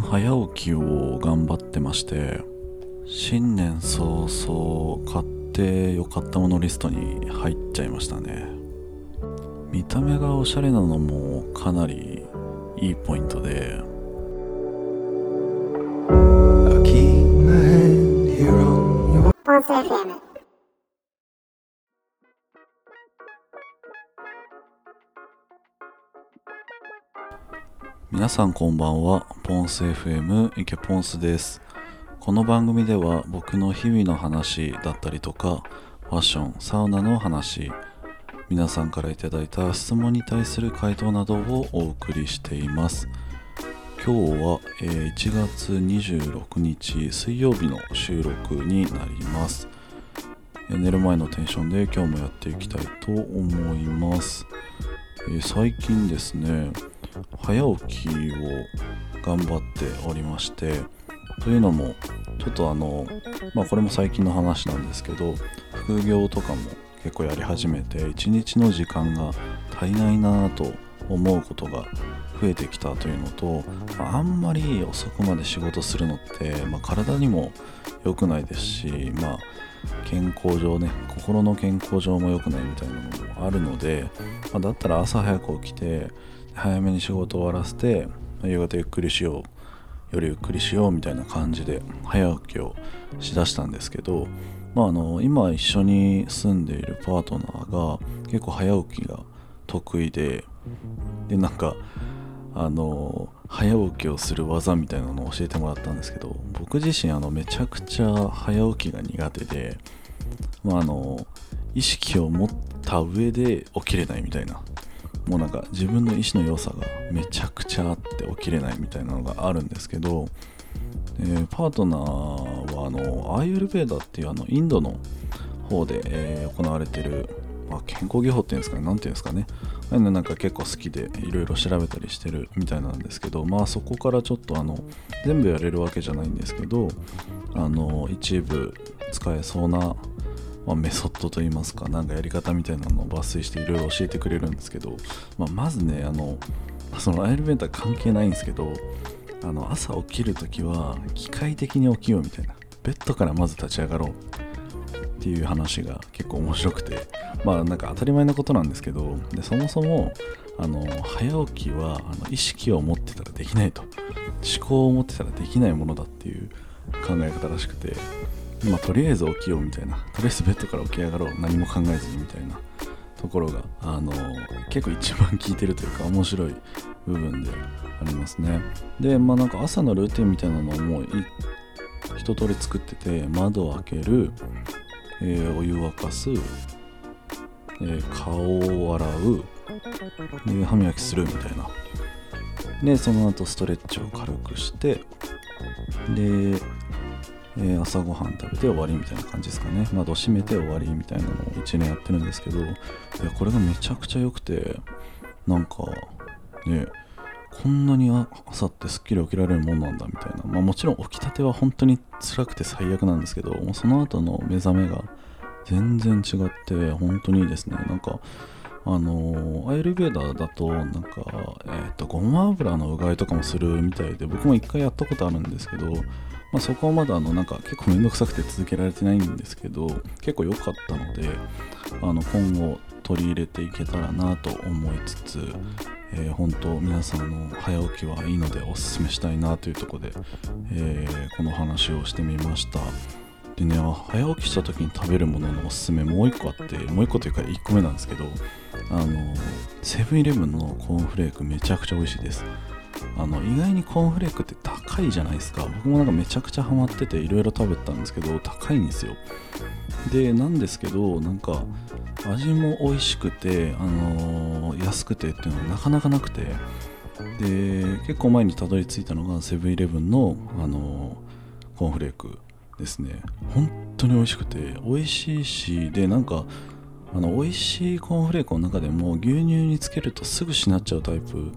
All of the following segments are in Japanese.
近早起きを頑張ってまして新年早々買ってよかったものリストに入っちゃいましたね見た目がおしゃれなのもかなりいいポイントで on your Ponce FM. 皆さんこんばんは。ポンス FM 池ポンスです。この番組では僕の日々の話だったりとかファッションサウナの話皆さんからいただいた質問に対する回答などをお送りしています。今日は、え1月26日水曜日の収録になります。寝る前のテンションで今日もやっていきたいと思います、え最近ですね早起きを頑張っておりましてというのもちょっとあのまあこれも最近の話なんですけど副業とかも結構やり始めて一日の時間が足りないなぁと思うことが増えてきたというのとああんまり遅くまで仕事するのって、まあ、体にも良くないですしまあ健康上ね心の健康上も良くないみたいなのもあるので、まあだったら朝早く起きて早めに仕事終わらせて夕方ゆっくりしよう夜ゆっくりしようみたいな感じで早起きをしだしたんですけど、まあ、あの今一緒に住んでいるパートナーが結構早起きが得意ででなんかあの早起きをする技みたいなのを教えてもらったんですけど僕自身あのめちゃくちゃ早起きが苦手で、まあ、あの意識を持った上で起きれないみたいなもうなんか自分の意志の良さがめちゃくちゃあって起きれないみたいなのがあるんですけど、えーパートナーはあのアーユルベーダっていうあのインドの方で、えー行われてる、まあ、健康技法っていうんですかねなんていうんですかね。あのなんか結構好きでいろいろ調べたりしてるみたいなんですけどまあそこからちょっとあの全部やれるわけじゃないんですけどあの一部使えそうなまあ、メソッドといいますか、なんかやり方みたいなのを抜粋していろいろ教えてくれるんですけど、まあ、まずね、あの、そのアイルベンター関係ないんですけど、あの朝起きるときは機械的に起きようみたいな、ベッドからまず立ち上がろう。っていう話が結構面白くて、まあなんか当たり前のことなんですけど、でそもそもあの早起きはあの意識を持ってたらできないと、思考を持ってたらできないものだっていう考え方らしくて、まあ、とりあえず起きようみたいな。とりあえずベッドから起き上がろう。何も考えずにみたいな。ところがあの結構一番効いてるというか面白い部分でありますね。でまあなんか朝のルーティンみたいなのもい一通り作ってて窓を開ける、えーお湯沸かす、えー顔を洗うで歯磨きするみたいな。でその後ストレッチを軽くしてでえー朝ごはん食べて終わりみたいな感じですかね。窓閉めて終わりみたいなのを1年やってるんですけどいやこれがめちゃくちゃ良くてなんかねこんなに朝ってすっきり起きられるもんなんだみたいな、まあ、もちろん起きたては本当に辛くて最悪なんですけどもうその後の目覚めが全然違って本当にいいですね。なんかあのアイルベーダーだとなんか、えー、とごま油のうがいとかもするみたいで僕も一回やったことあるんですけど、まあ、そこはまだあのなんか結構めんどくさくて続けられてないんですけど結構良かったのであの今後取り入れていけたらなと思いつつ、えー本当皆さんの早起きはいいのでおすすめしたいなというところで、えーこの話をしてみました。でね早起きした時に食べるもののおすすめもう一個あってもう一個というか1個目なんですけどあのセブンイレブンのコーンフレークめちゃくちゃ美味しいです。あの意外にコーンフレークって高いじゃないですか。僕もなんかめちゃくちゃハマってていろいろ食べたんですけど高いんですよ。でなんですけどなんか味も美味しくて、あのー安くてっていうのはなかなかなくて。で結構前にたどり着いたのがセブンイレブンの、あのーコーンフレークですね。本当に美味しくて美味しいしでなんかあの美味しいコーンフレークの中でも牛乳につけるとすぐしなっちゃうタイプ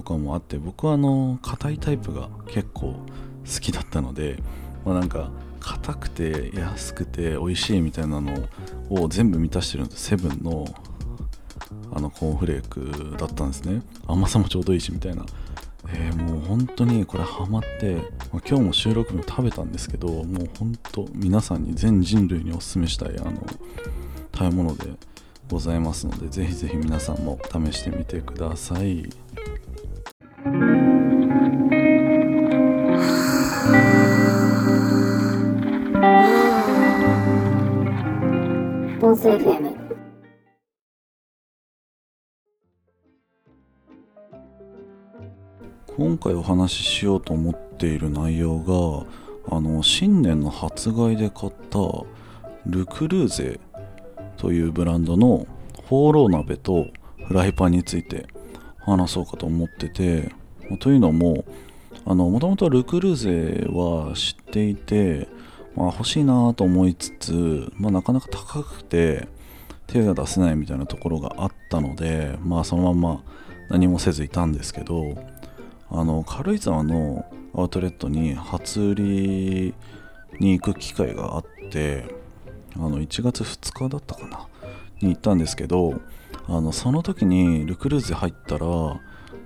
とかもあって僕はあの硬いタイプが結構好きだったので、まあ、なんか硬くて安くて美味しいみたいなのを全部満たしてるのってセブンのあのコーンフレークだったんですね。甘さもちょうどいいしみたいな。えーもう本当にこれハマって、まあ今日も収録も食べたんですけどもう本当皆さんに全人類にお勧めしたいあの食べ物でございますのでぜひぜひ皆さんも試してみてください。FM 今回お話ししようと思っている内容があの新年の発売で買ったルクルーゼというブランドのホーロー鍋とフライパンについて話そうかと思っててというのももともとルクルーゼは知っていて、まあ、欲しいなと思いつつ、まあ、なかなか高くて手が出せないみたいなところがあったので、まあ、そのまま何もせずいたんですけどあの軽井沢のアウトレットに初売りに行く機会があってあの1月2日だったかなに行ったんですけどあのその時にルクルーゼ入ったら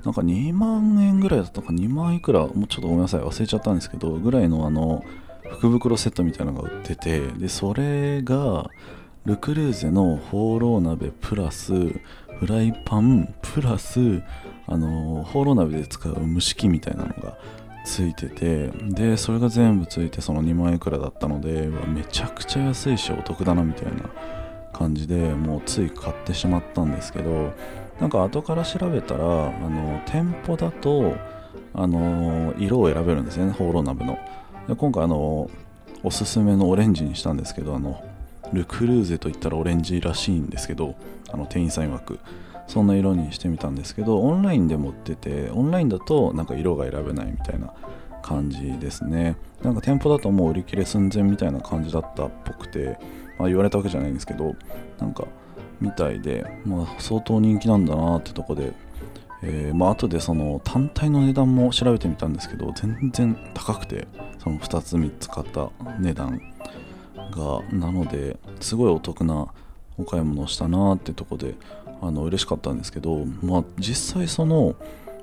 なんか2万円ぐらいだったか2万いくらもうちょっとごめんなさい忘れちゃったんですけどぐらいのあの福袋セットみたいなのが売っててでそれがルクルーゼのホーロー鍋プラスフライパンプラスあのホーロー鍋で使う蒸し器みたいなのがついててでそれが全部ついてその2万円くらいだったのでめちゃくちゃ安いしお得だなみたいな感じでもうつい買ってしまったんですけどなんか後から調べたらあの店舗だとあの色を選べるんですねホーロー鍋の。で今回あのおすすめのオレンジにしたんですけどあのルクルーゼといったらオレンジらしいんですけどあの店員さん曰くそんな色にしてみたんですけどオンラインでも売っててオンラインだとなんか色が選べないみたいな感じですね。なんか店舗だともう売り切れ寸前みたいな感じだったっぽくて、まあ、言われたわけじゃないんですけどなんかみたいで、まあ、相当人気なんだなってとこで、えーまあ後でその単体の値段も調べてみたんですけど全然高くてその2つ3つ買った値段がなのですごいお得なお買い物をしたなってとこであの嬉しかったんですけど、まあ、実際その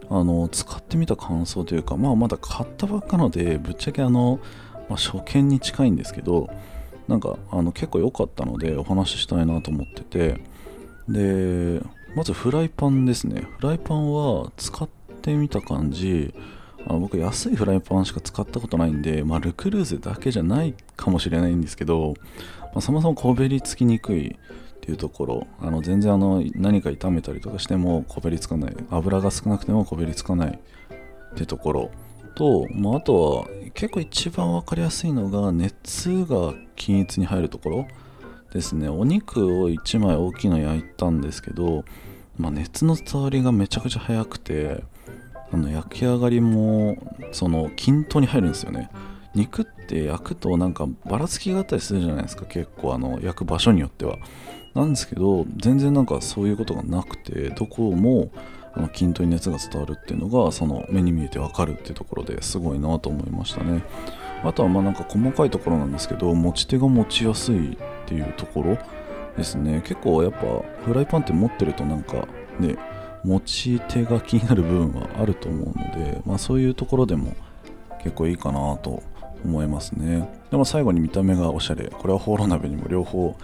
あの使ってみた感想というか、まあ、まだ買ったばっかのでぶっちゃけあの、まあ、初見に近いんですけどなんかあの結構良かったのでお話ししたいなと思っててでまずフライパンですね。フライパンは使ってみた感じ。あ僕安いフライパンしか使ったことないんで、まあ、ルクルーゼだけじゃないかもしれないんですけど、まあ、そもそもこべりつきにくいっていうところ。あの全然あの何か炒めたりとかしてもこべりつかない。油が少なくてもこべりつかないってところと、まあ、あとは結構一番分かりやすいのが熱が均一に入るところ。ですね。お肉を1枚大きいの焼いたんですけど、まあ、熱の伝わりがめちゃくちゃ早くてあの焼き上がりもその均等に入るんですよね。肉って焼くとなんかばらつきがあったりするじゃないですか。結構あの焼く場所によっては。なんですけど全然なんかそういうことがなくてどこもあの均等に熱が伝わるっていうのがその目に見えてわかるっていうところですごいなと思いましたね。あとはまあなんか細かいところなんですけど持ち手が持ちやすいっていうところですね。結構やっぱフライパンって持ってるとなんかね持ち手が気になる部分はあると思うので、まあ、そういうところでも結構いいかなと思いますね。でも最後に見た目がおしゃれ。これはホーロー鍋にも両方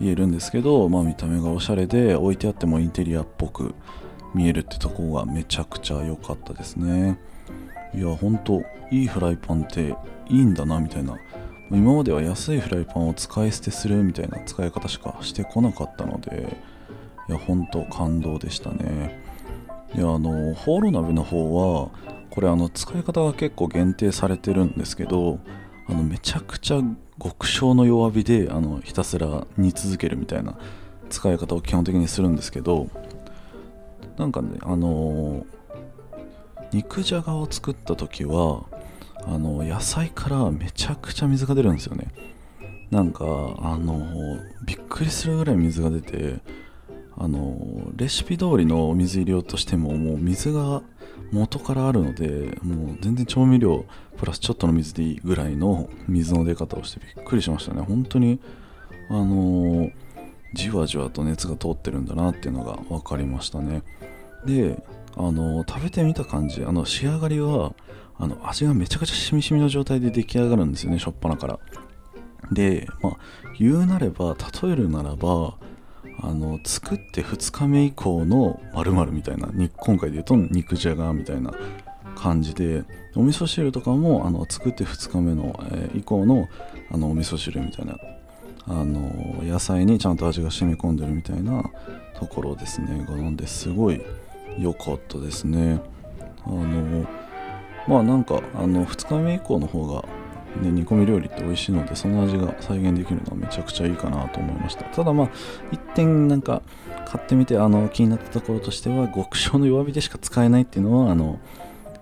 言えるんですけど、まあ、見た目がおしゃれで置いてあってもインテリアっぽく見えるってとこがめちゃくちゃ良かったですね。いやほんといいフライパンっていいんだなみたいな。今までは安いフライパンを使い捨てするみたいな使い方しかしてこなかったのでいやほんと感動でしたね。いやあのホーロー鍋の方はこれあの使い方が結構限定されてるんですけどあのめちゃくちゃ極小の弱火であのひたすら煮続けるみたいな使い方を基本的にするんですけどなんかねあの肉じゃがを作った時はあの野菜からめちゃくちゃ水が出るんですよね。なんかあのびっくりするぐらい水が出てあのレシピ通りの水入れようとしてももう水が元からあるのでもう全然調味料プラスちょっとの水でいいぐらいの水の出方をしてびっくりしましたね。本当にあのじわじわと熱が通ってるんだなっていうのが分かりましたね。であの食べてみた感じあの仕上がりはあの味がめちゃくちゃしみしみの状態で出来上がるんですよねしょっぱなから。でまあ言うなれば例えるならばあの作って2日目以降の〇〇みたいな今回で言うと肉じゃがみたいな感じでお味噌汁とかもあの作って2日目の、えー以降のあのお味噌汁みたいなあの野菜にちゃんと味が染み込んでるみたいなところですね。がなんですごい良かったですね。あのまあなんかあの2日目以降の方が、ね、煮込み料理って美味しいのでその味が再現できるのはめちゃくちゃいいかなと思いました。ただまあ一点なんか買ってみてあの気になったところとしては極小の弱火でしか使えないっていうのはあの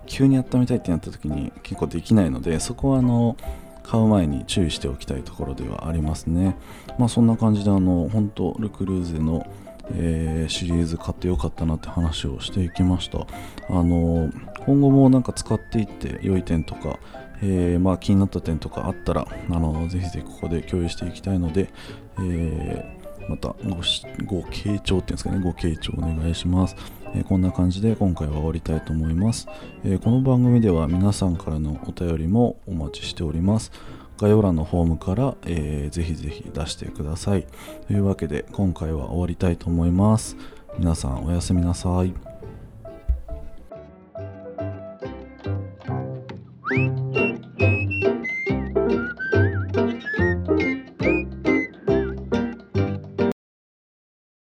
急に温めたいってなった時に結構できないのでそこはあの買う前に注意しておきたいところではありますね。まあそんな感じであの本当ルクルーゼのえーシリーズ買ってよかったなって話をしていきました。あの今後もなんか使っていって良い点とか、えーまあ、気になった点とかあったらあのぜひぜひここで共有していきたいので、えーまたごご傾聴っていうんですかねご傾聴お願いします、えーこんな感じで今回は終わりたいと思います、えーこの番組では皆さんからのお便りもお待ちしております。概要欄のフォームから、えーぜひぜひ出してください。というわけで今回は終わりたいと思います。皆さんおやすみなさい。thank you